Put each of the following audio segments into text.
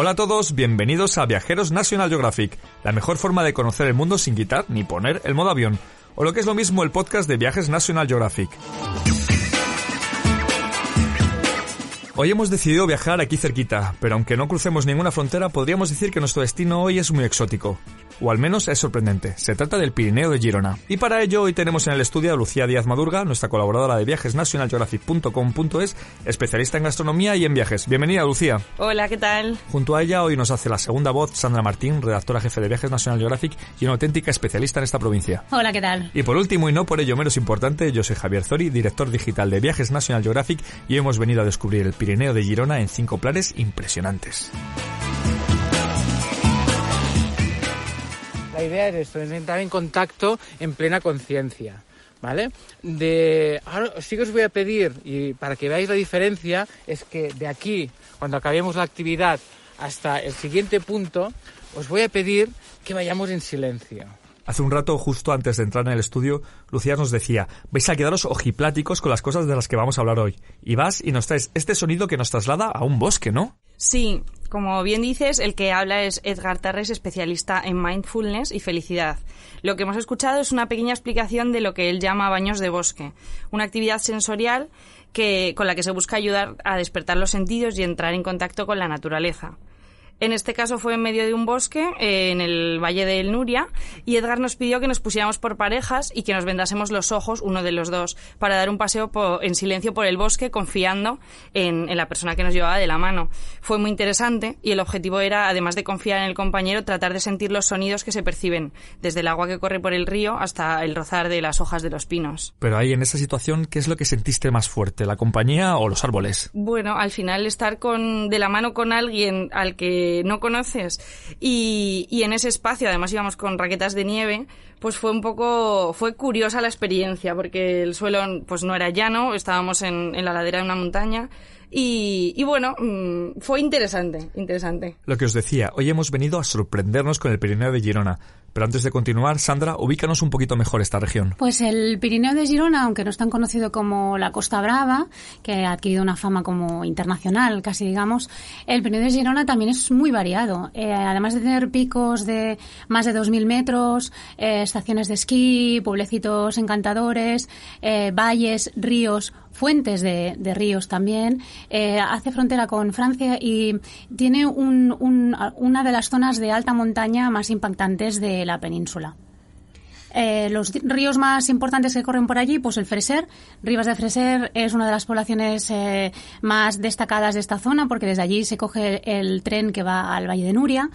Hola a todos, bienvenidos a Viajeros National Geographic, la mejor forma de conocer el mundo sin quitar ni poner el modo avión, o lo que es lo mismo el podcast de Viajes National Geographic. Hoy hemos decidido viajar aquí cerquita, pero aunque no crucemos ninguna frontera, podríamos decir que nuestro destino hoy es muy exótico o al menos es sorprendente. Se trata del Pirineo de Girona. Y para ello hoy tenemos en el estudio a Lucía Díaz Madurga, nuestra colaboradora de viajes nationalgeographic.com.es, especialista en gastronomía y en viajes. Bienvenida, Lucía. Hola, ¿qué tal? Junto a ella hoy nos hace la segunda voz Sandra Martín, redactora jefe de Viajes National Geographic y una auténtica especialista en esta provincia. Hola, ¿qué tal? Y por último y no por ello menos importante, yo soy Javier Zori, director digital de Viajes National Geographic y hemos venido a descubrir el Pirineo de Girona en cinco planes impresionantes. La idea es esto, es entrar en contacto en plena conciencia. ¿Vale? De, ahora sí que os voy a pedir, y para que veáis la diferencia, es que de aquí, cuando acabemos la actividad, hasta el siguiente punto, os voy a pedir que vayamos en silencio. Hace un rato, justo antes de entrar en el estudio, Lucía nos decía, vais a quedaros ojipláticos con las cosas de las que vamos a hablar hoy. Y vas y nos traes este sonido que nos traslada a un bosque, ¿no? Sí, como bien dices, el que habla es Edgar Terres, especialista en mindfulness y felicidad. Lo que hemos escuchado es una pequeña explicación de lo que él llama baños de bosque, una actividad sensorial que, con la que se busca ayudar a despertar los sentidos y entrar en contacto con la naturaleza. En este caso fue en medio de un bosque, eh, en el Valle del Nuria, y Edgar nos pidió que nos pusiéramos por parejas y que nos vendásemos los ojos, uno de los dos, para dar un paseo en silencio por el bosque, confiando en, en, la persona que nos llevaba de la mano. Fue muy interesante y el objetivo era, además de confiar en el compañero, tratar de sentir los sonidos que se perciben, desde el agua que corre por el río hasta el rozar de las hojas de los pinos. Pero ahí, en esa situación, ¿qué es lo que sentiste más fuerte, la compañía o los árboles? Bueno, al final estar con, de la mano con alguien al que no conoces y, y, en ese espacio además íbamos con raquetas de nieve pues fue un poco fue curiosa la experiencia porque el suelo pues no era llano estábamos en, en la ladera de una montaña y, y, bueno, mm, fue interesante, interesante. Lo que os decía, hoy hemos venido a sorprendernos con el Pirineo de Girona. Pero antes de continuar, Sandra, ubícanos un poquito mejor esta región. Pues el Pirineo de Girona, aunque no es tan conocido como la Costa Brava, que ha adquirido una fama como internacional, casi digamos, el Pirineo de Girona también es muy variado. Eh, además de tener picos de más de 2.000 metros, eh, estaciones de esquí, pueblecitos encantadores, eh, valles, ríos, fuentes de, ríos también, eh, hace frontera con Francia y tiene un, un, una de las zonas de alta montaña más impactantes de la península. Eh, los ríos más importantes que corren por allí, pues el Freser. Rivas de Freser es una de las poblaciones eh, más destacadas de esta zona porque desde allí se coge el tren que va al Valle de Nuria.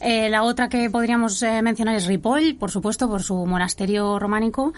Eh, la otra que podríamos mencionar es Ripoll, por supuesto, por su monasterio románico.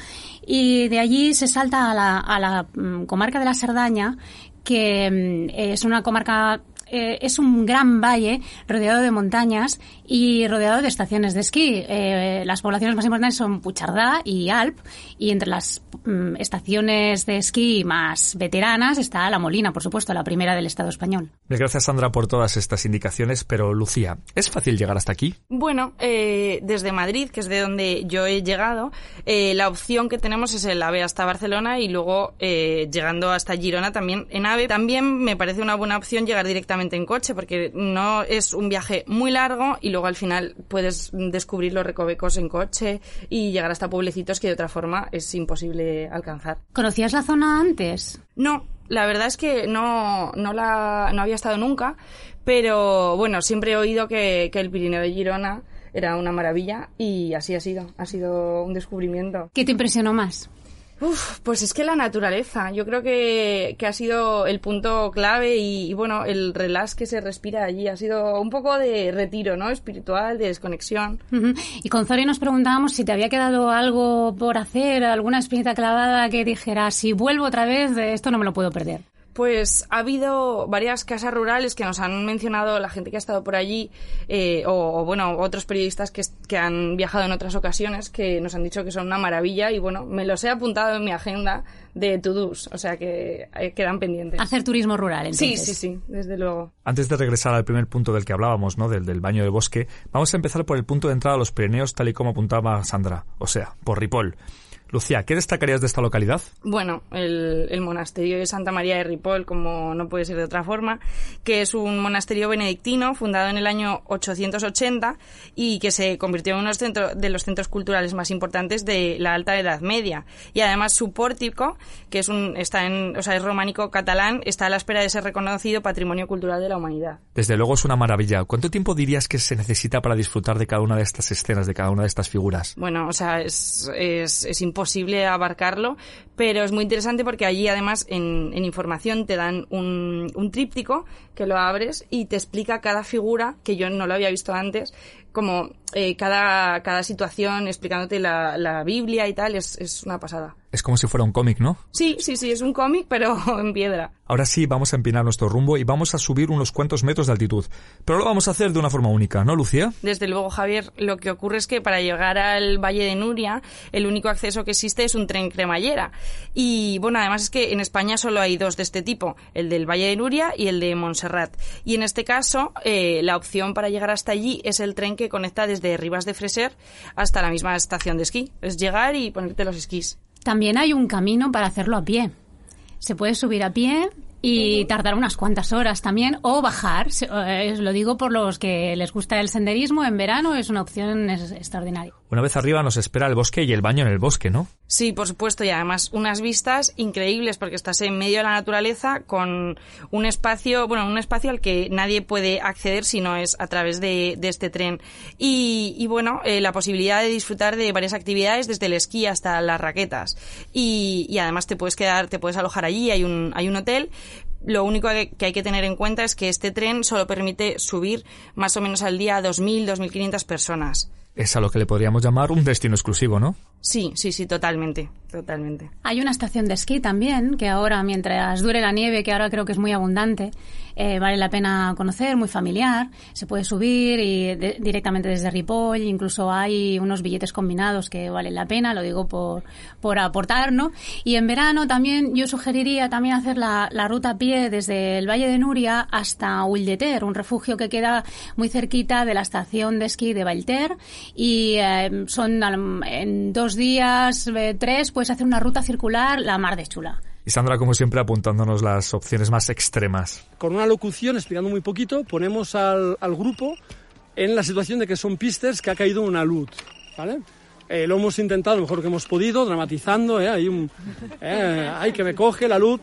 Y de allí se salta a la, a la mm, comarca de la Cerdaña, que mm, es una comarca eh, es un gran valle rodeado de montañas y rodeado de estaciones de esquí. Eh, las poblaciones más importantes son Puchardá y Alp y entre las mm, estaciones de esquí más veteranas está La Molina, por supuesto, la primera del Estado español. Gracias Sandra por todas estas indicaciones, pero Lucía, ¿es fácil llegar hasta aquí? Bueno, eh, desde Madrid, que es de donde yo he llegado, eh, la opción que tenemos es el AVE hasta Barcelona y luego eh, llegando hasta Girona también en AVE. También me parece una buena opción llegar directamente en coche porque no es un viaje muy largo y luego al final puedes descubrir los recovecos en coche y llegar hasta pueblecitos que de otra forma es imposible alcanzar. ¿Conocías la zona antes? No, la verdad es que no, no, la, no había estado nunca, pero bueno, siempre he oído que, que el Pirineo de Girona era una maravilla y así ha sido, ha sido un descubrimiento. ¿Qué te impresionó más? Uf, pues es que la naturaleza, yo creo que, que ha sido el punto clave y, bueno, el relax que se respira allí ha sido un poco de retiro, ¿no? Espiritual, de desconexión. Y con Zori nos preguntábamos si te había quedado algo por hacer, alguna experiencia clavada que dijera, si vuelvo otra vez, esto no me lo puedo perder. Pues ha habido varias casas rurales que nos han mencionado la gente que ha estado por allí, eh, o, o, bueno, otros periodistas que, que, han viajado en otras ocasiones que nos han dicho que son una maravilla y bueno, me los he apuntado en mi agenda de to-dos, o sea que eh, quedan pendientes. Hacer turismo rural, entonces. Sí, sí, sí, desde luego. Antes de regresar al primer punto del que hablábamos, ¿no? Del, del baño de bosque, vamos a empezar por el punto de entrada a los Pirineos tal y como apuntaba Sandra, o sea, por Ripoll. Lucía, ¿qué destacarías de esta localidad? Bueno, el, el, monasterio de Santa María de Ripoll, como no puede ser de otra forma, que es un monasterio benedictino fundado en el año 880 y que se convirtió en uno de los centros culturales más importantes de la Alta Edad Media. Y además su pórtico, que es un está en, o sea, es románico catalán, está a la espera de ser reconocido Patrimonio Cultural de la Humanidad. Desde luego es una maravilla. ¿Cuánto tiempo dirías que se necesita para disfrutar de cada una de estas escenas, de cada una de estas figuras? Bueno, o sea, es, es, es posible abarcarlo, pero es muy interesante porque allí además en, información te dan un, un, tríptico que lo abres y te explica cada figura que yo no lo había visto antes, como eh, cada, cada situación explicándote la, la Biblia y tal, es, es una pasada. Es como si fuera un cómic, ¿no? Sí, sí, sí, es un cómic, pero en piedra. Ahora sí, vamos a empinar nuestro rumbo y vamos a subir unos cuantos metros de altitud. Pero lo vamos a hacer de una forma única, ¿no, Lucía? Desde luego, Javier. Lo que ocurre es que para llegar al Valle de Nuria, el único acceso que existe es un tren cremallera. Y bueno, además es que en España solo hay dos de este tipo, el del Valle de Nuria y el de Montserrat. Y en este caso, eh, la opción para llegar hasta allí es el tren que conecta desde Rivas de Freser hasta la misma estación de esquí. Es llegar y ponerte los esquís. También hay un camino para hacerlo a pie. Se puede subir a pie y tardar unas cuantas horas también o bajar. Eh, lo digo por los que les gusta el senderismo en verano, es una opción extraordinaria. Una vez arriba nos espera el bosque y el baño en el bosque, ¿no? Sí, por supuesto, y además unas vistas increíbles porque estás en medio de la naturaleza con un espacio, bueno, un espacio al que nadie puede acceder si no es a través de, este tren. Y, bueno, eh, la posibilidad de disfrutar de varias actividades desde el esquí hasta las raquetas. Y, y además te puedes quedar, te puedes alojar allí, hay un, hay un hotel lo único que hay que tener en cuenta es que este tren solo permite subir más o menos al día a 2.000, 2.500 personas. Es a lo que le podríamos llamar un destino exclusivo, ¿no? Sí, sí, sí, totalmente, totalmente. Hay una estación de esquí también, que ahora, mientras dure la nieve, que ahora creo que es muy abundante, eh, vale la pena conocer, muy familiar. Se puede subir y directamente desde Ripoll, incluso hay unos billetes combinados que valen la pena, lo digo por, por aportar, ¿no? Y en verano también yo sugeriría también hacer la, la ruta a pie desde el Valle de Nuria hasta Ulleter, un refugio que queda muy cerquita de la estación de esquí de Valter y eh, son en dos días, eh, tres, puedes hacer una ruta circular la mar de chula. Y Sandra, como siempre, apuntándonos las opciones más extremas. Con una locución, explicando muy poquito, ponemos al, al grupo en la situación de que son pistas que ha caído una luz, ¿vale? Eh, lo hemos intentado lo mejor que hemos podido, dramatizando, ¿eh? Hay un... Eh, hay que me coge la luz,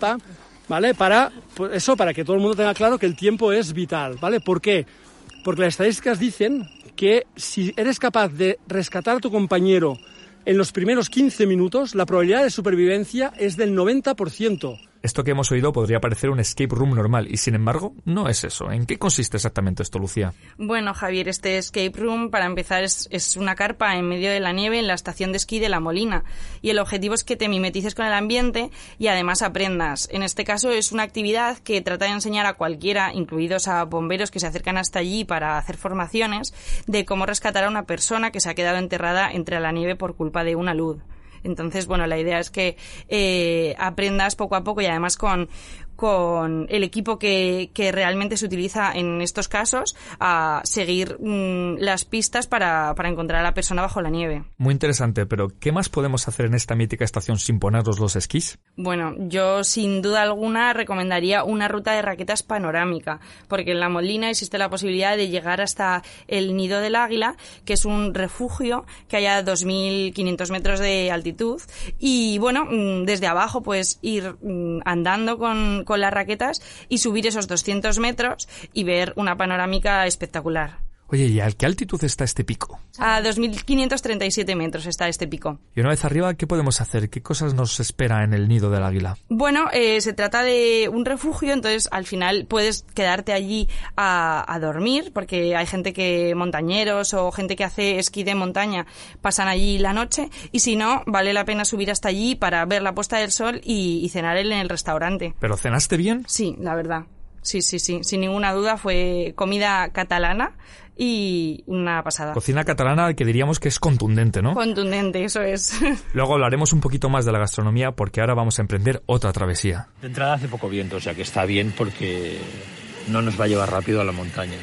¿vale? Para, pues eso, para que todo el mundo tenga claro que el tiempo es vital, ¿vale? ¿Por qué? Porque las estadísticas dicen que si eres capaz de rescatar a tu compañero en los primeros 15 minutos, la probabilidad de supervivencia es del 90%. Esto que hemos oído podría parecer un escape room normal y sin embargo no es eso. ¿En qué consiste exactamente esto, Lucía? Bueno, Javier, este escape room para empezar es, una carpa en medio de la nieve en la estación de esquí de La Molina y el objetivo es que te mimetices con el ambiente y además aprendas. En este caso es una actividad que trata de enseñar a cualquiera, incluidos a bomberos que se acercan hasta allí para hacer formaciones, de cómo rescatar a una persona que se ha quedado enterrada entre la nieve por culpa de una luz. Entonces, bueno, la idea es que eh, aprendas poco a poco y además con, con el equipo que, que, realmente se utiliza en estos casos a seguir mm, las pistas para, para, encontrar a la persona bajo la nieve. Muy interesante, pero ¿qué más podemos hacer en esta mítica estación sin ponernos los esquís? Bueno, yo sin duda alguna recomendaría una ruta de raquetas panorámica, porque en La Molina existe la posibilidad de llegar hasta el Nido del Águila, que es un refugio que hay a 2.500 metros de altitud, y bueno, mm, desde abajo pues ir mm, andando con con las raquetas y subir esos 200 metros y ver una panorámica espectacular. Oye, ¿y a qué altitud está este pico? A 2.537 metros está este pico. Y una vez arriba, ¿qué podemos hacer? ¿Qué cosas nos espera en el nido del águila? Bueno, eh, se trata de un refugio, entonces al final puedes quedarte allí a, a, dormir, porque hay gente que, montañeros o gente que hace esquí de montaña, pasan allí la noche, y si no, vale la pena subir hasta allí para ver la puesta del sol y, y cenar en el restaurante. ¿Pero cenaste bien? Sí, la verdad. Sí, sí, sí, sin ninguna duda fue comida catalana y una pasada. Cocina catalana que diríamos que es contundente, ¿no? Contundente, eso es. Luego hablaremos un poquito más de la gastronomía porque ahora vamos a emprender otra travesía. De entrada hace poco viento, o sea que está bien porque no nos va a llevar rápido a la montaña.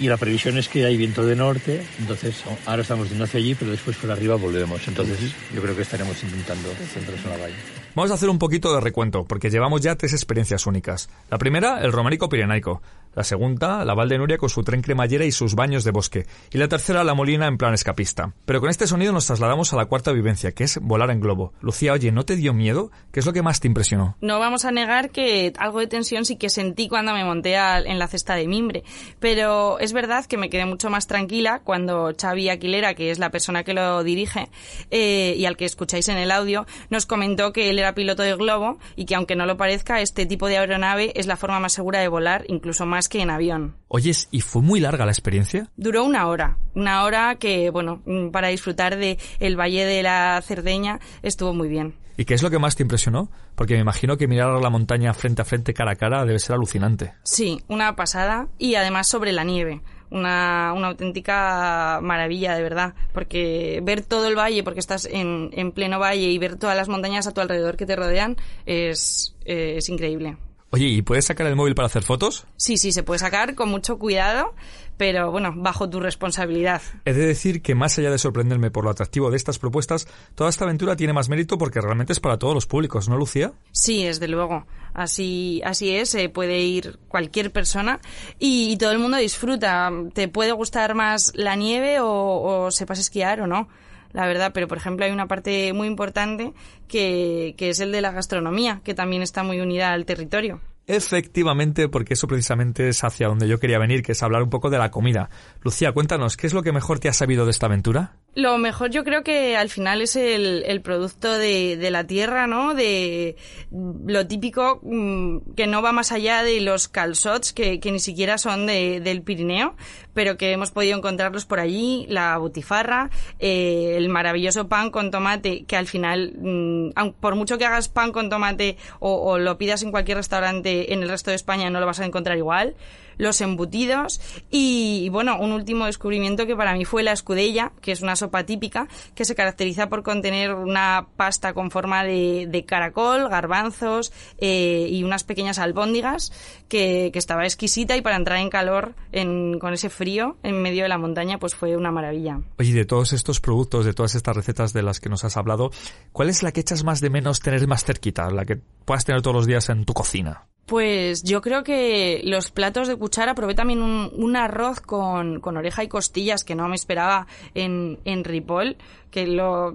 y la previsión es que hay viento de norte, entonces ahora estamos yendo hacia allí, pero después por arriba volvemos. Entonces yo creo que estaremos intentando centrarnos en la valle. Vamos a hacer un poquito de recuento, porque llevamos ya tres experiencias únicas. La primera, el románico pirenaico. La segunda, la Val de Nuria con su tren cremallera y sus baños de bosque. Y la tercera, la Molina en plan escapista. Pero con este sonido nos trasladamos a la cuarta vivencia, que es volar en globo. Lucía, oye, ¿no te dio miedo? ¿Qué es lo que más te impresionó? No vamos a negar que algo de tensión sí que sentí cuando me monté en la cesta de mimbre. Pero es verdad que me quedé mucho más tranquila cuando Xavi Aquilera, que es la persona que lo dirige eh, y al que escucháis en el audio, nos comentó que él era piloto de globo y que aunque no lo parezca, este tipo de aeronave es la forma más segura de volar, incluso más que en avión. Oyes, ¿y fue muy larga la experiencia? Duró una hora. Una hora que, bueno, mm, para disfrutar de el Valle de la Cerdeña estuvo muy bien. ¿Y qué es lo que más te impresionó? Porque me imagino que mirar la montaña frente a frente, cara a cara, debe ser alucinante. Sí, una pasada. Y además sobre la nieve. Una, una, auténtica maravilla, de verdad. Porque ver todo el valle, porque estás en, en pleno valle y ver todas las montañas a tu alrededor que te rodean, es, eh, es increíble. Oye, ¿y puedes sacar el móvil para hacer fotos? Sí, sí, se puede sacar con mucho cuidado, pero bueno, bajo tu responsabilidad. He de decir que más allá de sorprenderme por lo atractivo de estas propuestas, toda esta aventura tiene más mérito porque realmente es para todos los públicos, ¿no, Lucía? Sí, desde luego. Así, así es, eh, puede ir cualquier persona y, y, todo el mundo disfruta. Te puede gustar más la nieve o, o sepas esquiar o no la verdad, pero por ejemplo hay una parte muy importante que, que es el de la gastronomía, que también está muy unida al territorio. Efectivamente, porque eso precisamente es hacia donde yo quería venir, que es hablar un poco de la comida. Lucía, cuéntanos, ¿qué es lo que mejor te ha sabido de esta aventura? Lo mejor yo creo que al final es el, el producto de, de, la tierra, ¿no? De lo típico mm, que no va más allá de los calzots, que, que ni siquiera son de, del Pirineo, pero que hemos podido encontrarlos por allí, la butifarra, eh, el maravilloso pan con tomate, que al final, mm, por mucho que hagas pan con tomate o, o lo pidas en cualquier restaurante en el resto de España, no lo vas a encontrar igual los embutidos y, bueno, un último descubrimiento que para mí fue la escudella, que es una sopa típica que se caracteriza por contener una pasta con forma de, de caracol, garbanzos eh, y unas pequeñas albóndigas que, estaba exquisita y para entrar en calor en, con ese frío en medio de la montaña pues fue una maravilla. Oye, de todos estos productos, de todas estas recetas de las que nos has hablado, ¿cuál es la que echas más de menos tener más cerquita, la que puedas tener todos los días en tu cocina? Pues yo creo que los platos de cuchara probé también un, arroz con, con, oreja y costillas que no me esperaba en, en Ripoll, que lo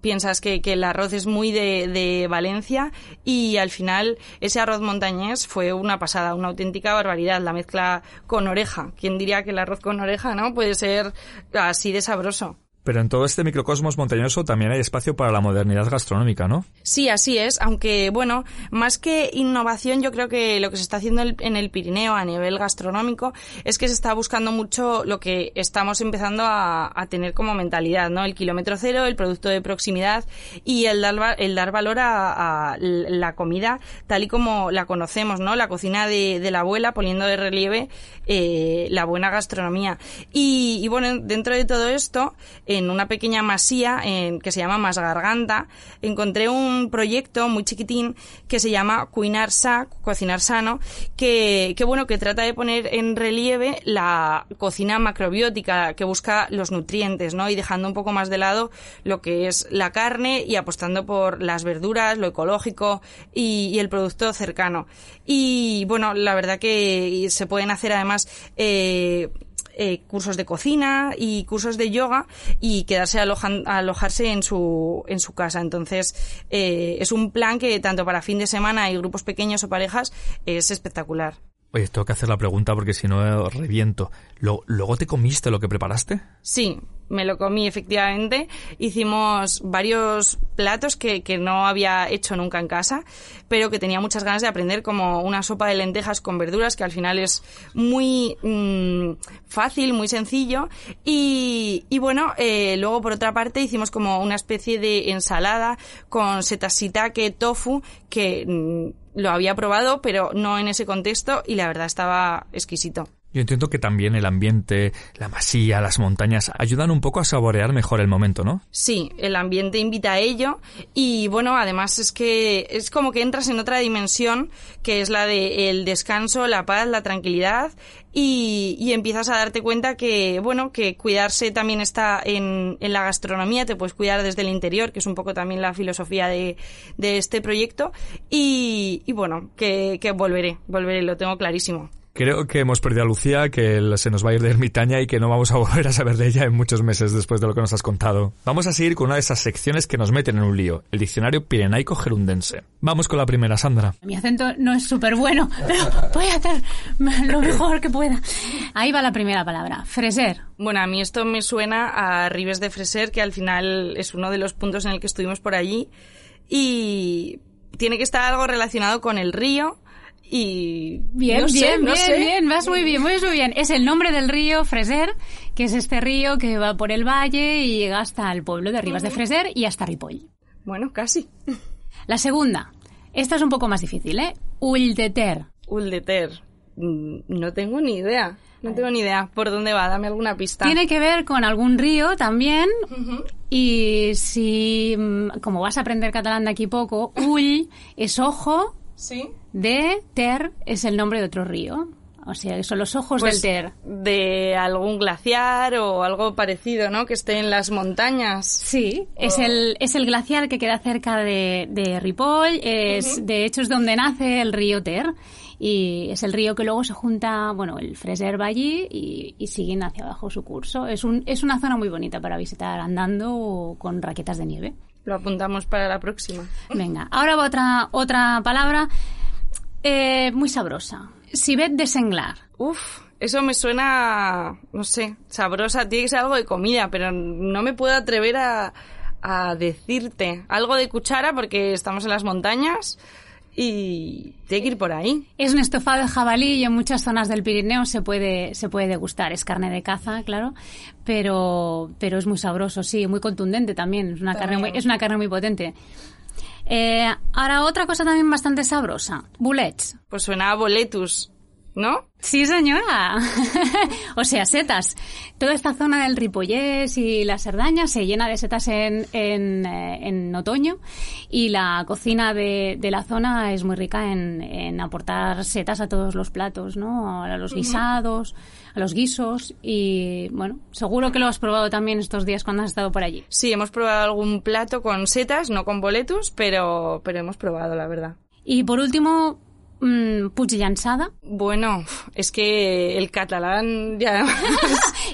piensas que, que el arroz es muy de, de, Valencia y al final ese arroz montañés fue una pasada, una auténtica barbaridad, la mezcla con oreja. ¿Quién diría que el arroz con oreja no puede ser así de sabroso? Pero en todo este microcosmos montañoso también hay espacio para la modernidad gastronómica, ¿no? Sí, así es, aunque bueno, más que innovación, yo creo que lo que se está haciendo en el Pirineo a nivel gastronómico es que se está buscando mucho lo que estamos empezando a, tener como mentalidad, ¿no? El kilómetro cero, el producto de proximidad y el dar, el dar valor a, a la comida tal y como la conocemos, ¿no? La cocina de, de la abuela poniendo de relieve eh, la buena gastronomía. Y bueno, dentro de todo esto, en una pequeña masía en, que se llama Más Garganta, encontré un proyecto muy chiquitín que se llama Cuinar Cocinar Sano, que, bueno, que trata de poner en relieve la cocina macrobiótica que busca los nutrientes, ¿no? Y dejando un poco más de lado lo que es la carne y apostando por las verduras, lo ecológico y, y el producto cercano. Y bueno, la verdad que se pueden hacer además eh, eh, cursos de cocina y cursos de yoga y quedarse alojan, alojarse en su, en su casa. Entonces, eh, es un plan que tanto para fin de semana y grupos pequeños o parejas es espectacular. Oye, tengo que hacer la pregunta porque si no reviento. ¿Luego te comiste lo que preparaste? Sí, me lo comí efectivamente. Hicimos varios platos que, que, no había hecho nunca en casa, pero que tenía muchas ganas de aprender, como una sopa de lentejas con verduras, que al final es muy mmm, fácil, muy sencillo. Y, y bueno, eh, luego por otra parte hicimos como una especie de ensalada con setas shiitake, tofu, que mmm, lo había probado, pero no en ese contexto y la verdad estaba exquisito. Yo entiendo que también el ambiente, la masía, las montañas ayudan un poco a saborear mejor el momento, ¿no? Sí, el ambiente invita a ello y bueno, además es que es como que entras en otra dimensión que es la de el descanso, la paz, la tranquilidad y, y empiezas a darte cuenta que bueno, que cuidarse también está en, en la gastronomía, te puedes cuidar desde el interior, que es un poco también la filosofía de, de este proyecto y, y bueno, que volveré, volveré, lo tengo clarísimo. Creo que hemos perdido a Lucía, que se nos va a ir de ermitaña y que no vamos a volver a saber de ella en muchos meses después de lo que nos has contado. Vamos a seguir con una de esas secciones que nos meten en un lío, el diccionario pirenaico gerundense. Vamos con la primera, Sandra. Mi acento no es súper bueno, pero voy a hacer lo mejor que pueda. Ahí va la primera palabra, freser. Bueno, a mí esto me suena a Ribes de Freser, que al final es uno de los puntos en el que estuvimos por allí y tiene que estar algo relacionado con el río y bien, no sé, bien, no bien, sé. bien, vas muy bien, muy, muy bien. Es el nombre del río Freser, que es este río que va por el valle y llega hasta el pueblo de Ribas de Freser y hasta Ripoll. Bueno, casi. La segunda, esta es un poco más difícil, ¿eh? Ull de Ter. Uldeter. Mm, No tengo ni idea. No tengo ni idea. ¿Por dónde va? Dame alguna pista. Tiene que ver con algún río también. Y si, mm, como vas a aprender catalán de aquí poco, Ull es ojo, Sí. De Ter es el nombre de otro río. O sea, que son los ojos Pues del Ter. de algún glaciar o algo parecido, ¿no? Que esté en las montañas. Sí, es el, es el glaciar que queda cerca de, de Ripoll, es, de hecho es donde nace el río Ter y es el río que luego se junta, bueno, el Freser va allí y, y siguen hacia abajo su curso. Es, un, es una zona muy bonita para visitar andando o con raquetas de nieve. Lo apuntamos para la próxima. Venga, ahora va otra, otra palabra eh, muy sabrosa. Sibet de senglar. Uf, eso me suena, no sé, sabrosa. Tiene que ser algo de comida, pero no me puedo atrever a, a decirte algo de cuchara porque estamos en las montañas y tiene que ir por ahí. Es un estofado de jabalí y en muchas zonas del Pirineo se puede, se puede degustar. Es carne de caza, claro, pero, pero es muy sabroso, sí, muy contundente también. Es una, carne muy, es una carne muy potente. Eh, ahora, otra cosa también bastante sabrosa. Bullets. Pues suena a boletus, ¿no? Sí, señora. o sea, setas. Toda esta zona del Ripollés y la Cerdaña se llena de setas en, en, eh, en otoño y la cocina de, de la zona es muy rica en, en aportar setas a todos los platos, ¿no? A los guisados, a los guisos y, bueno, seguro que lo has probado también estos días cuando has estado por allí. Sí, hemos probado algún plato con setas, no con boletus, pero, pero hemos probado, la verdad. Y por último, mmm, puig llançada. Bueno, es que el catalán ya...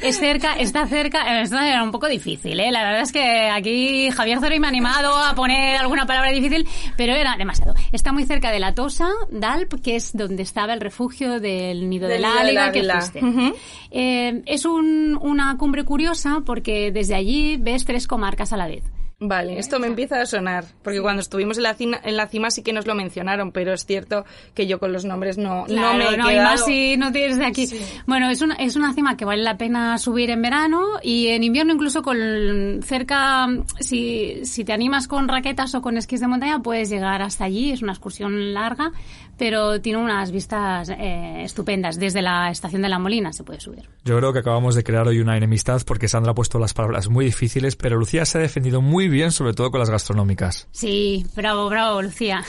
Es cerca, está cerca, esto era un poco difícil, ¿eh? La verdad es que aquí Javier Zori me ha animado a poner alguna palabra difícil, pero era demasiado. Está muy cerca de la Tosa, d'Alp, que es donde estaba el refugio del nido Del de la nido del águila que fuiste. Eh, es un- una cumbre curiosa porque desde allí ves tres comarcas a la vez. Vale, esto me empieza a sonar, porque cuando estuvimos en la, cima, en la cima sí que nos lo mencionaron, pero es cierto que yo con los nombres no, no Claro, me he no, y quedado. más si no tienes de aquí. Bueno, es una, es una cima que vale la pena subir en verano y en invierno incluso con cerca, si, si te animas con raquetas o con esquís de montaña puedes llegar hasta allí, es una excursión larga, pero tiene unas vistas eh, estupendas. Desde la estación de La Molina se puede subir. Yo creo que acabamos de crear hoy una enemistad porque Sandra ha puesto las palabras muy difíciles, pero Lucía se ha defendido muy bien, sobre todo con las gastronómicas. Sí, bravo, bravo, Lucía.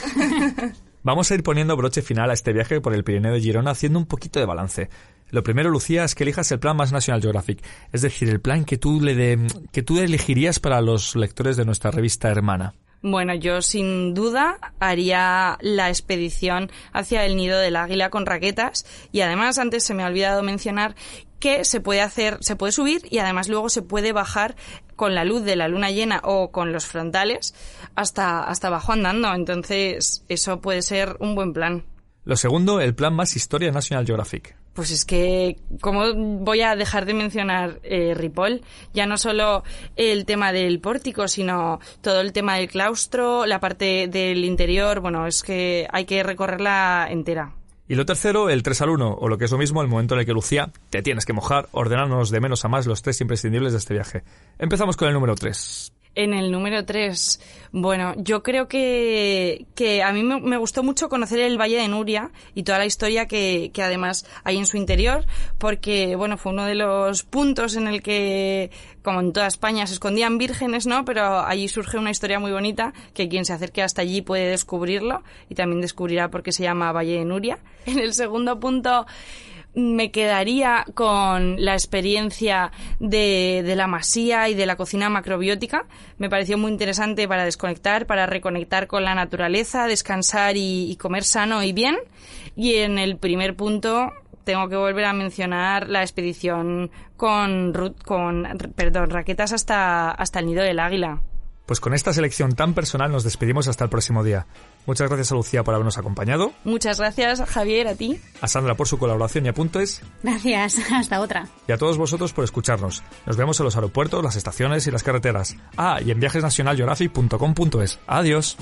Vamos a ir poniendo broche final a este viaje por el Pirineo de Girona haciendo un poquito de balance. Lo primero, Lucía, es que elijas el plan más National Geographic, es decir, el plan que tú le de, que tú elegirías para los lectores de nuestra revista hermana. Bueno, yo sin duda haría la expedición hacia el nido del águila con raquetas y además antes se me ha olvidado mencionar que se puede hacer, se puede subir y además luego se puede bajar con la luz de la luna llena o con los frontales hasta, hasta abajo andando. Entonces, eso puede ser un buen plan. Lo segundo, el plan más Historia National Geographic. Pues es que, ¿cómo voy a dejar de mencionar eh, Ripoll? Ya no solo el tema del pórtico, sino todo el tema del claustro, la parte del interior. Bueno, es que hay que recorrerla entera. Y lo tercero, el 3 al 1, o lo que es lo mismo, el momento en el que Lucía, te tienes que mojar, ordenarnos de menos a más los tres imprescindibles de este viaje. Empezamos con el número 3. En el número 3, bueno, yo creo que, que a mí me, me, gustó mucho conocer el Valle de Nuria y toda la historia que, que además hay en su interior, porque, bueno, fue uno de los puntos en el que, como en toda España, se escondían vírgenes, ¿no? Pero allí surge una historia muy bonita que quien se acerque hasta allí puede descubrirlo y también descubrirá por qué se llama Valle de Nuria. En el segundo punto, me quedaría con la experiencia de, de, la masía y de la cocina macrobiótica. Me pareció muy interesante para desconectar, para reconectar con la naturaleza, descansar y, comer sano y bien. Y en el primer punto tengo que volver a mencionar la expedición con, con perdón, raquetas hasta, hasta el nido del águila. Pues con esta selección tan personal nos despedimos hasta el próximo día. Muchas gracias a Lucía por habernos acompañado. Muchas gracias, Javier, a ti. A Sandra por su colaboración y apuntes. Gracias, hasta otra. Y a todos vosotros por escucharnos. Nos vemos en los aeropuertos, las estaciones y las carreteras. Ah, y en viajesnacionalgeographic.com.es. Adiós.